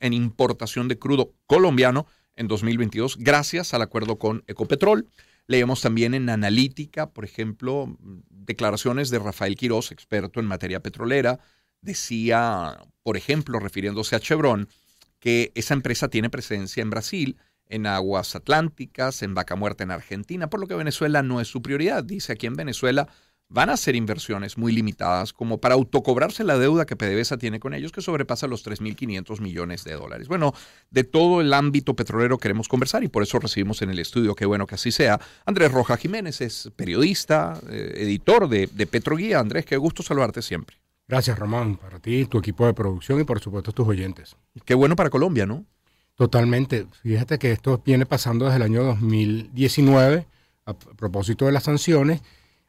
en importación de crudo colombiano en 2022 gracias al acuerdo con Ecopetrol. Leemos también en Analítica, por ejemplo, declaraciones de Rafael Quiroz, experto en materia petrolera. Decía, por ejemplo, refiriéndose a Chevron, que esa empresa tiene presencia en Brasil, en aguas atlánticas, en Vaca Muerta en Argentina, por lo que Venezuela no es su prioridad. Dice aquí en Venezuela van a ser inversiones muy limitadas como para autocobrarse la deuda que PDVSA tiene con ellos, que sobrepasa los 3.500 millones de dólares. Bueno, de todo el ámbito petrolero queremos conversar y por eso recibimos en el estudio, qué bueno que así sea. Andrés Roja Jiménez es periodista, eh, editor de, de Petroguía. Andrés, qué gusto saludarte siempre. Gracias, Román, para ti, tu equipo de producción y por supuesto tus oyentes. Qué bueno para Colombia, ¿no? Totalmente. Fíjate que esto viene pasando desde el año 2019 a propósito de las sanciones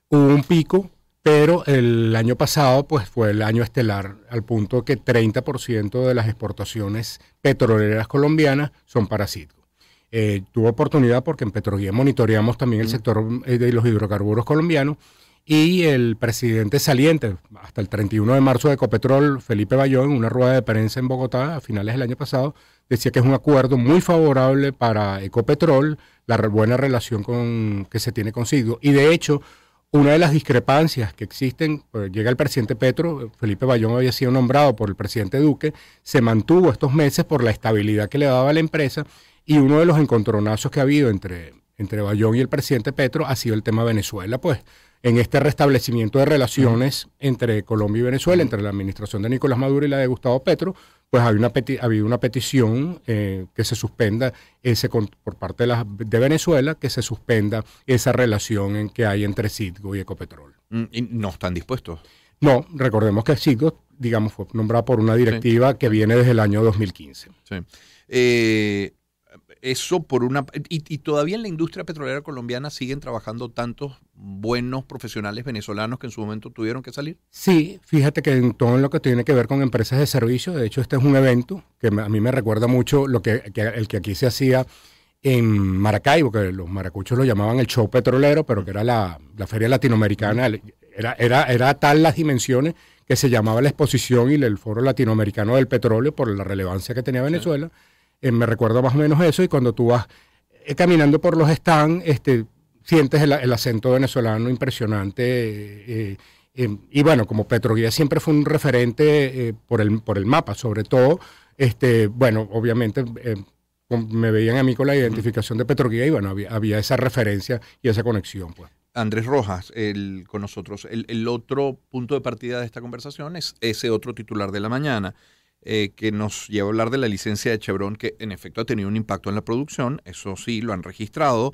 hubo un pico, pero el año pasado pues fue el año estelar, al punto que 30% de las exportaciones petroleras colombianas son para Citgo. Eh, tuvo oportunidad porque en Petroguía monitoreamos también el sector eh, de los hidrocarburos colombianos y el presidente saliente, hasta el 31 de marzo de Ecopetrol, Felipe Bayón, en una rueda de prensa en Bogotá a finales del año pasado, decía que es un acuerdo muy favorable para Ecopetrol, la buena relación con, que se tiene consigo. Y de hecho, una de las discrepancias que existen, pues, llega el presidente Petro, Felipe Bayón había sido nombrado por el presidente Duque, se mantuvo estos meses por la estabilidad que le daba a la empresa y uno de los encontronazos que ha habido entre, entre Bayón y el presidente Petro ha sido el tema Venezuela, pues en este restablecimiento de relaciones entre Colombia y Venezuela, entre la administración de Nicolás Maduro y la de Gustavo Petro, pues había una, había una petición eh, que se suspenda ese por parte de, la, de Venezuela, que se suspenda esa relación en que hay entre Citgo y Ecopetrol. Mm, ¿Y no están dispuestos? No, recordemos que Citgo, digamos, fue nombrado por una directiva que viene desde el año 2015. Sí. Eh, eso por una... Y, todavía en la industria petrolera colombiana siguen trabajando tantos buenos profesionales venezolanos que en su momento tuvieron que salir. Sí, fíjate que en todo lo que tiene que ver con empresas de servicio, de hecho este es un evento que a mí me recuerda mucho lo que, el que aquí se hacía en Maracaibo, que los maracuchos lo llamaban el show petrolero, pero que era la, feria latinoamericana, era, era, era tal las dimensiones que se llamaba la exposición y el foro latinoamericano del petróleo por la relevancia que tenía Venezuela. Eh, me recuerdo más o menos eso, y cuando tú vas eh, caminando por los stands, este, sientes el, acento venezolano impresionante. Eh, y bueno, como Petroguía siempre fue un referente por, el, por el mapa, sobre todo, este, bueno, obviamente me veían a mí con la identificación de Petroguía y bueno, había, esa referencia y esa conexión. Pues. Andrés Rojas el, con nosotros. El, el, otro punto de partida de esta conversación es ese otro titular de la mañana. Eh, que nos lleva a hablar de la licencia de Chevron, que en efecto ha tenido un impacto en la producción, eso sí, lo han registrado.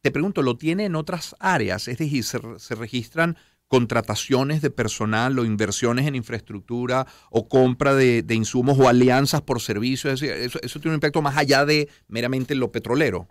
Te pregunto, ¿lo tiene en otras áreas? Es decir, ¿se, registran contrataciones de personal o inversiones en infraestructura o compra de, insumos o alianzas por servicios? eso, eso, tiene un impacto más allá de meramente lo petrolero.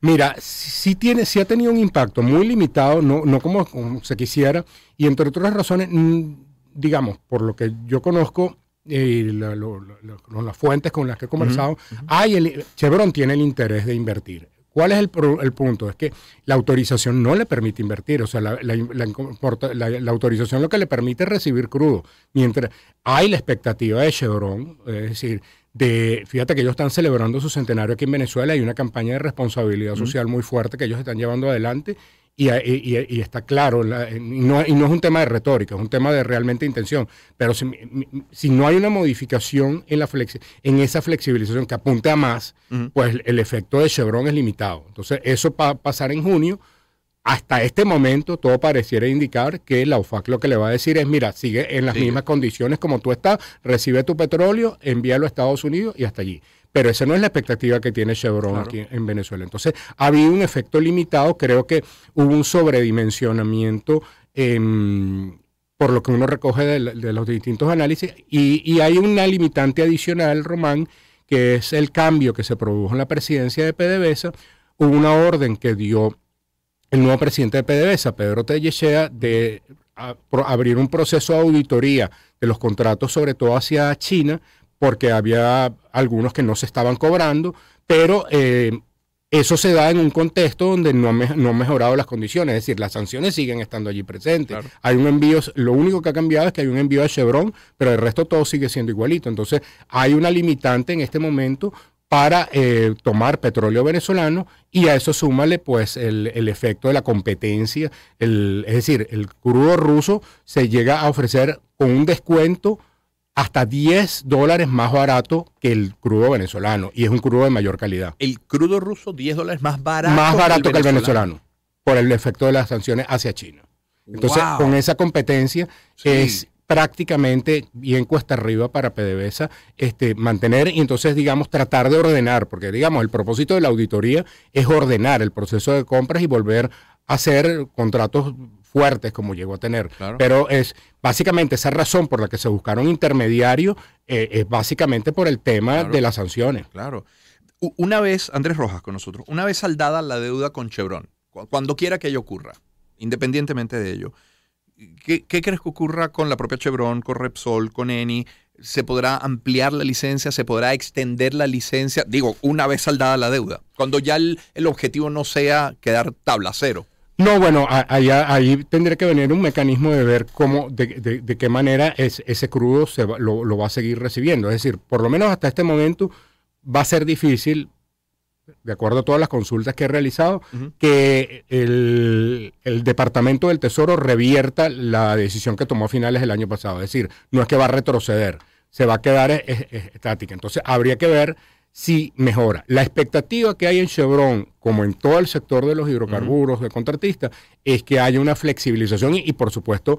Mira, sí, tiene, sí ha tenido un impacto muy limitado, no, no como, se quisiera, y entre otras razones, mm, digamos, por lo que yo conozco, y las fuentes con las que he conversado, hay el, Chevron tiene el interés de invertir. ¿Cuál es el, el, punto? Es que la autorización no le permite invertir, o sea, la, la, autorización lo que le permite es recibir crudo, mientras hay la expectativa de Chevron, es decir, de, fíjate que ellos están celebrando su centenario aquí en Venezuela, hay una campaña de responsabilidad social muy fuerte que ellos están llevando adelante y, está claro, y, no, es un tema de retórica, es un tema de realmente intención. Pero si, no hay una modificación en, la en esa flexibilización que apunte a más, pues el efecto de Chevron es limitado. Entonces, eso va a pasar en junio. Hasta este momento, todo pareciera indicar que la UFAC lo que le va a decir es: mira, sigue en las mismas condiciones como tú estás, recibe tu petróleo, envíalo a Estados Unidos y hasta allí. Pero esa no es la expectativa que tiene Chevron aquí en Venezuela. Entonces, ha habido un efecto limitado. Creo que hubo un sobredimensionamiento por lo que uno recoge de, los distintos análisis. Y, hay una limitante adicional, Román, que es el cambio que se produjo en la presidencia de PDVSA. Hubo una orden que dio el nuevo presidente de PDVSA, Pedro Tellechea, de abrir un proceso de auditoría de los contratos, sobre todo hacia China, porque había algunos que no se estaban cobrando, pero eh, eso se da en un contexto donde no, no han mejorado las condiciones, es decir, las sanciones siguen estando allí presentes. Hay un envío, lo único que ha cambiado es que hay un envío a Chevron, pero el resto todo sigue siendo igualito. Entonces, hay una limitante en este momento para eh, tomar petróleo venezolano y a eso súmale pues el, efecto de la competencia, es decir, el crudo ruso se llega a ofrecer con un descuento hasta 10 dólares más barato que el crudo venezolano y es un crudo de mayor calidad. El crudo ruso 10 dólares más barato. Más barato que el, venezolano. por el efecto de las sanciones hacia China. Entonces, con esa competencia es prácticamente bien cuesta arriba para PDVSA este, mantener y entonces, digamos, tratar de ordenar, porque, digamos, el propósito de la auditoría es ordenar el proceso de compras y volver a hacer contratos fuertes como llegó a tener. Pero es básicamente esa razón por la que se buscaron intermediarios, eh, es básicamente por el tema de las sanciones. Claro. Una vez, Andrés Rojas con nosotros, una vez saldada la deuda con Chevron, cuando quiera que ello ocurra, independientemente de ello, ¿qué, crees que ocurra con la propia Chevron, con Repsol, con Eni? ¿Se podrá ampliar la licencia? ¿Se podrá extender la licencia? Digo, una vez saldada la deuda, cuando ya el, el objetivo no sea quedar tabla cero. No, bueno, ahí, tendría que venir un mecanismo de ver cómo, de, qué manera es, ese crudo se lo, va a seguir recibiendo. Es decir, por lo menos hasta este momento va a ser difícil, de acuerdo a todas las consultas que he realizado, que el, Departamento del Tesoro revierta la decisión que tomó a finales del año pasado. Es decir, no es que va a retroceder, se va a quedar estática. Entonces, habría que ver si mejora. La expectativa que hay en Chevron, como en todo el sector de los hidrocarburos, de contratistas, es que haya una flexibilización y, por supuesto,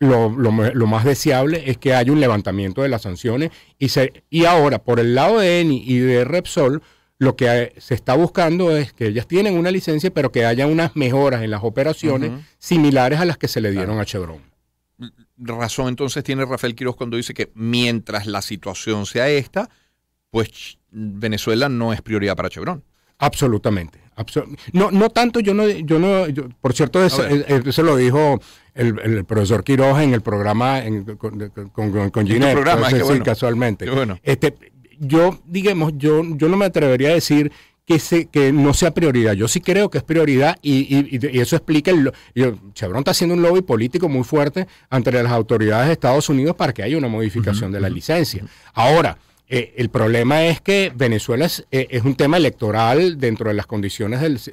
lo, más deseable es que haya un levantamiento de las sanciones y, se, y ahora, por el lado de ENI y de Repsol, lo que se está buscando es que ellas tienen una licencia, pero que haya unas mejoras en las operaciones similares a las que se le dieron a Chevron. Razón entonces tiene Rafael Quiroz cuando dice que mientras la situación sea esta, pues Venezuela no es prioridad para Chevron. Absolutamente. no, no tanto, yo no, yo no, por cierto, eso, lo dijo el, profesor Quiroz en el programa con, con, con programa, casualmente. Este, yo, digamos, yo, yo no me atrevería a decir que, se, que no sea prioridad. Yo sí creo que es prioridad y, eso explica, el, Chevron está haciendo un lobby político muy fuerte ante las autoridades de Estados Unidos para que haya una modificación de la licencia. Ahora, eh, el problema es que Venezuela eh, es, un tema electoral dentro de las condiciones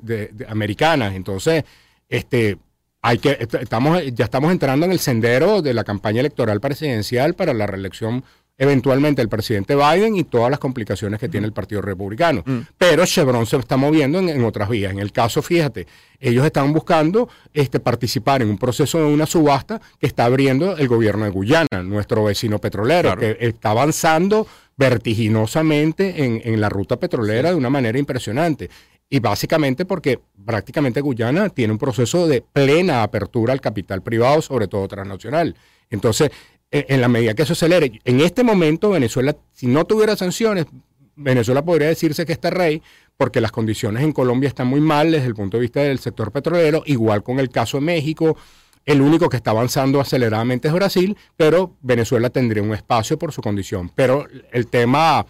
americanas. Entonces, este, hay que, estamos, ya estamos entrando en el sendero de la campaña electoral presidencial para la reelección eventualmente del presidente Biden y todas las complicaciones que tiene el Partido Republicano. Mm. Pero Chevron se está moviendo en, otras vías. En el caso, fíjate, ellos están buscando este, participar en un proceso de una subasta que está abriendo el gobierno de Guyana, nuestro vecino petrolero, que está avanzando vertiginosamente en, la ruta petrolera de una manera impresionante. Y básicamente porque prácticamente Guyana tiene un proceso de plena apertura al capital privado, sobre todo transnacional. Entonces, e, en la medida que eso acelere, en este momento Venezuela, si no tuviera sanciones, Venezuela podría decirse que está rey, porque las condiciones en Colombia están muy mal desde el punto de vista del sector petrolero, igual con el caso de México, el único que está avanzando aceleradamente es Brasil, pero Venezuela tendría un espacio por su condición. Pero el tema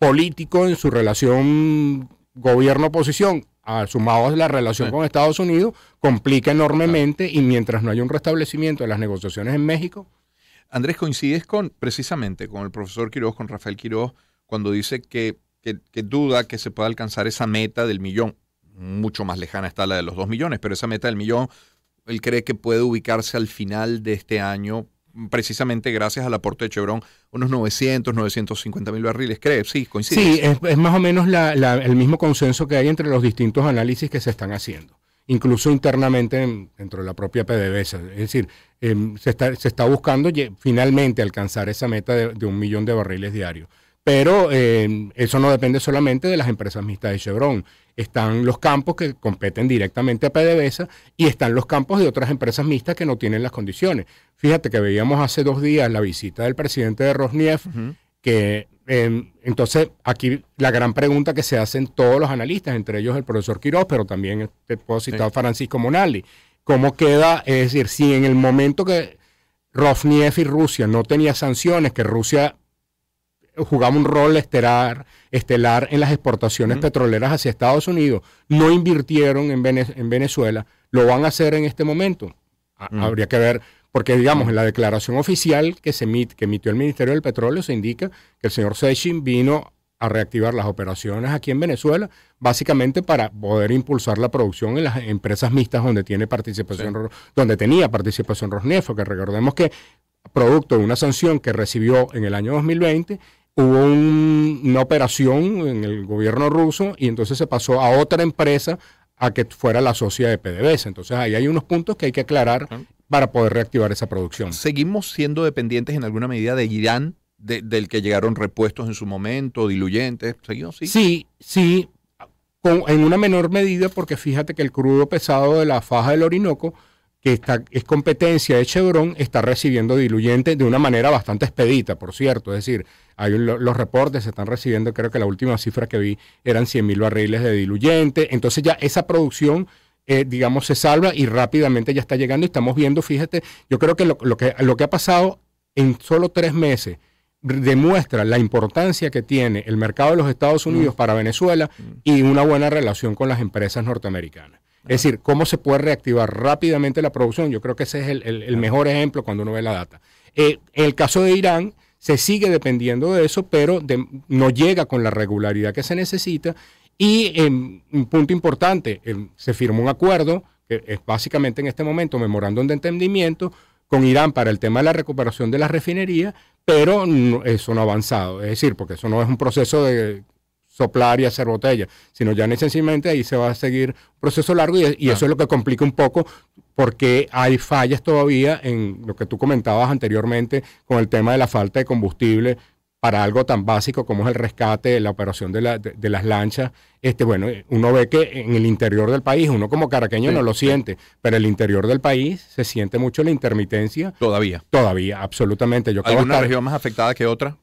político en su relación gobierno-oposición, sumado a la relación con Estados Unidos, complica enormemente y mientras no haya un restablecimiento de las negociaciones en México. Andrés, coincides con precisamente con el profesor Quiroz, con Rafael Quiroz, cuando dice que, que duda que se pueda alcanzar esa meta del millón. Mucho más lejana está la de los dos millones, pero esa meta del millón él cree que puede ubicarse al final de este año, precisamente gracias al aporte de Chevron, unos 900, 950 mil barriles. ¿Cree? Sí, coincide. Sí, es, más o menos el mismo consenso que hay entre los distintos análisis que se están haciendo, incluso internamente dentro de la propia PDVSA. Es decir, em, se, está, buscando finalmente alcanzar esa meta de un millón de barriles diarios. Pero eh, eso no depende solamente de las empresas mixtas de Chevron. Están los campos que competen directamente a PDVSA y están los campos de otras empresas mixtas que no tienen las condiciones. Fíjate que veíamos hace dos días la visita del presidente de Rosneft, que em, entonces aquí la gran pregunta que se hacen todos los analistas, entre ellos el profesor Quiroz, pero también te puedo citar Francisco Monaldi, ¿cómo queda? Es decir, si en el momento que Rosneft y Rusia no tenía sanciones, que Rusia jugaba un rol estelar, estelar en las exportaciones petroleras hacia Estados Unidos, no invirtieron en, Venezuela, lo van a hacer en este momento. Habría que ver, porque digamos, en la declaración oficial que, se que emitió el Ministerio del Petróleo se indica que el señor Sechin vino a reactivar las operaciones aquí en Venezuela, básicamente para poder impulsar la producción en las empresas mixtas donde tiene participación, donde tenía participación Rosneft, que recordemos que producto de una sanción que recibió en el año 2020, hubo una operación en el gobierno ruso y entonces se pasó a otra empresa a que fuera la socia de PDVSA. Entonces ahí hay unos puntos que hay que aclarar para poder reactivar esa producción. ¿Seguimos siendo dependientes en alguna medida de Irán, del que llegaron repuestos en su momento, diluyentes? ¿Seguimos? Sí, sí, sí en una menor medida porque fíjate que el crudo pesado de la faja del Orinoco que está, es competencia de Chevron, está recibiendo diluyentes de una manera bastante expedita, por cierto. Es decir, hay los reportes se están recibiendo, creo que la última cifra que vi eran 100 mil barriles de diluyente. Entonces ya esa producción, eh, digamos, se salva y rápidamente ya está llegando. Y estamos viendo, fíjate, yo creo que lo, que lo que ha pasado en solo tres meses demuestra la importancia que tiene el mercado de los Estados Unidos mm. para Venezuela mm. y una buena relación con las empresas norteamericanas. Es decir, cómo se puede reactivar rápidamente la producción. Yo creo que ese es el, mejor ejemplo cuando uno ve la data. Eh, en el caso de Irán, se sigue dependiendo de eso, pero no llega con la regularidad que se necesita. Y em, un punto importante, em, se firmó un acuerdo, que es básicamente en este momento memorándum de entendimiento, con Irán para el tema de la recuperación de la refinería, pero eso no ha avanzado. Es decir, porque eso no es un proceso de soplar y hacer botella, sino ya necesariamente ahí se va a seguir un proceso largo y, eso es lo que complica un poco porque hay fallas todavía en lo que tú comentabas anteriormente con el tema de la falta de combustible para algo tan básico como es el rescate, la operación de, las lanchas. Este, bueno, uno ve que en el interior del país, uno como caraqueño no lo siente, pero en el interior del país se siente mucho la intermitencia. Todavía. Todavía, absolutamente. Yo ¿Alguna región más afectada que otra?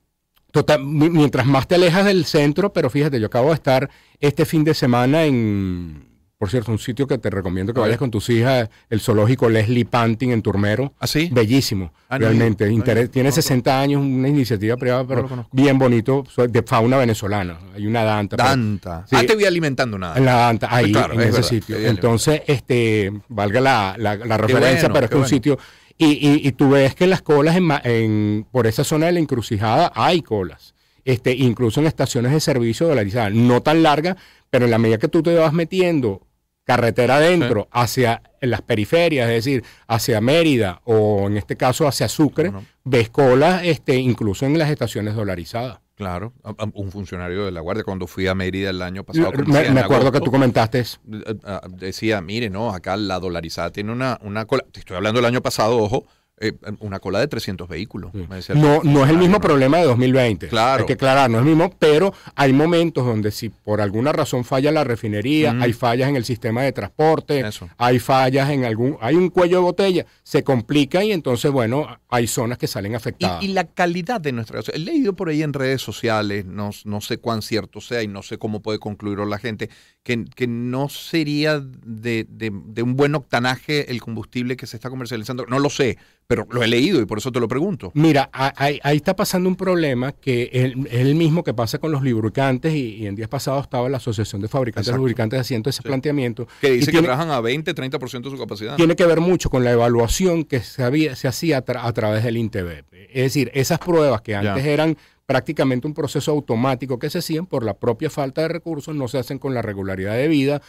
Total, mientras más te alejas del centro, pero fíjate, yo acabo de estar este fin de semana en, por cierto, un sitio que te recomiendo que vayas con tus hijas, el zoológico Leslie Panting en Turmero. ¿Ah, sí? Bellísimo, ah, realmente. tiene 60 años, una iniciativa privada, pero bien bonito, de fauna venezolana. Hay una danta. Danta. ah, te voy alimentando nada. En la danta, ahí, en ese sitio. Entonces, este, valga la, la, referencia, pero es que un sitio y, y, tú ves que las colas en, por esa zona de la encrucijada hay colas. Este, incluso en estaciones de servicio dolarizadas, no tan largas, pero en la medida que tú te vas metiendo carretera adentro hacia las periferias, es decir, hacia Mérida o en este caso hacia Sucre, ves colas este, incluso en las estaciones dolarizadas. Claro, un funcionario de la Guardia, cuando fui a Mérida el año pasado. Me, acuerdo que tú comentaste. Eh, eh, decía, mire, no, acá la dolarizada tiene una, una cola. Te estoy hablando del año pasado, ojo, eh, una cola de 300 vehículos. No, no es el mismo problema de 2020. Claro. Hay que aclarar, no es el mismo, pero hay momentos donde si por alguna razón falla la refinería, hay fallas en el sistema de transporte, hay fallas en algún, hay un cuello de botella, se complica y entonces, bueno, hay zonas que salen afectadas. Y, la calidad de nuestra... He leído por ahí en redes sociales, no, no sé cuán cierto sea y no sé cómo puede concluirlo la gente, que, que no sería de, de un buen octanaje el combustible que se está comercializando. No lo sé, pero lo he leído y por eso te lo pregunto. Mira, ahí, está pasando un problema que es, el mismo que pasa con los lubricantes y, en días pasados estaba la Asociación de Fabricantes de Lubricantes haciendo ese planteamiento. Que dice que trabajan a 20, 30% de su capacidad. Tiene que ver mucho con la evaluación que se, había, se hacía a, través del INTEB. Es decir, esas pruebas que antes eran prácticamente un proceso automático que se hacían por la propia falta de recursos, no se hacen con la regularidad de vida.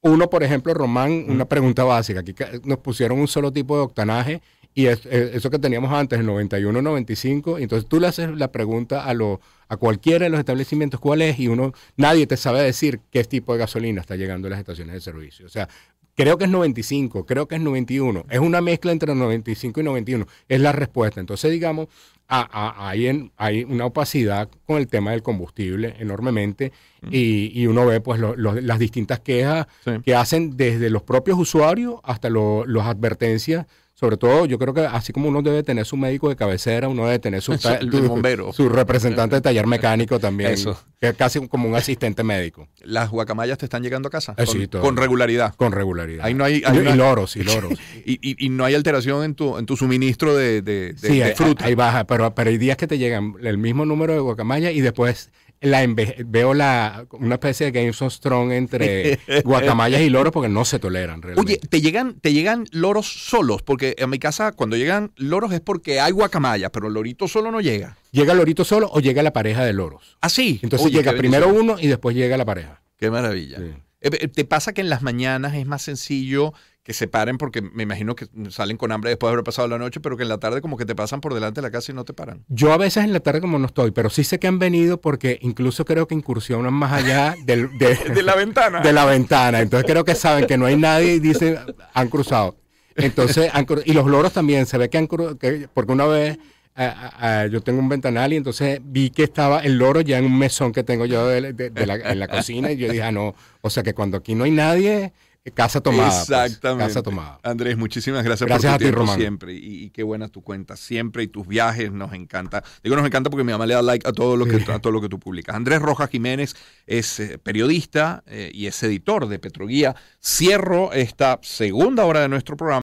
Uno, por ejemplo, Román, una pregunta básica. Aquí nos pusieron un solo tipo de octanaje y eso que teníamos antes, el 91, 95, entonces tú le haces la pregunta a, lo, a cualquiera de los establecimientos cuál es y uno, nadie te sabe decir qué tipo de gasolina está llegando a las estaciones de servicio. O sea, creo que es 95, creo que es 91, es una mezcla entre 95 y 91, es la respuesta. Entonces, digamos, hay, hay una opacidad con el tema del combustible enormemente y, uno ve pues las distintas quejas que hacen desde los propios usuarios hasta las advertencias sobre todo yo creo que así como uno debe tener su médico de cabecera, uno debe tener su, tu- bombero. su representante de taller mecánico también, Eso. que es casi como un asistente médico, ¿Las guacamayas te están llegando a casa? Eh, con, sí, todo. con regularidad. con regularidad. Ahí no hay- Y- hay- loros, y loros. Y, y- y no hay alteración en tu, en tu suministro de, de- de- sí, de ahí, fruta. ahí baja, pero, pero hay días que te llegan el mismo número de guacamaya y después la veo la una especie de Game of Strong entre guacamayas y loros porque no se toleran realmente. Oye, ¿te llegan, ¿te llegan loros solos? Porque en mi casa cuando llegan loros es porque hay guacamaya, pero el lorito solo no llega. ¿Llega el lorito solo o llega la pareja de loros? Así. Entonces llega primero uno y después llega la pareja. Qué maravilla. Sí. Eh, eh, ¿Te pasa que en las mañanas es más sencillo que se paren porque me imagino que salen con hambre después de haber pasado la noche, pero que en la tarde como que te pasan por delante de la casa y no te paran? Yo a veces en la tarde como no estoy, pero sí sé que han venido porque incluso creo que incursionan más allá del- de, De la ventana. de la ventana. Entonces creo que saben que no hay nadie y dicen, han cruzado. Entonces, han y los loros también, se ve que han cruzado, porque una vez a- a- a- yo tengo un ventanal y entonces vi que estaba el loro ya en un mesón que tengo yo de- de- de la- en la cocina y yo dije, ah, no, o sea que cuando aquí no hay nadie, casa tomada. pues, Exactamente. casa tomada. Andrés, muchísimas gracias, Gracias por a tu ti, Román. siempre. Y, y qué buena tu cuenta siempre y tus viajes nos encanta. Digo nos encanta porque mi mamá le da like a todo lo que, Sí. a todo lo que tú publicas. Andrés Rojas Jiménez es eh, periodista eh, y es editor de Petroguía. Cierro esta segunda hora de nuestro programa.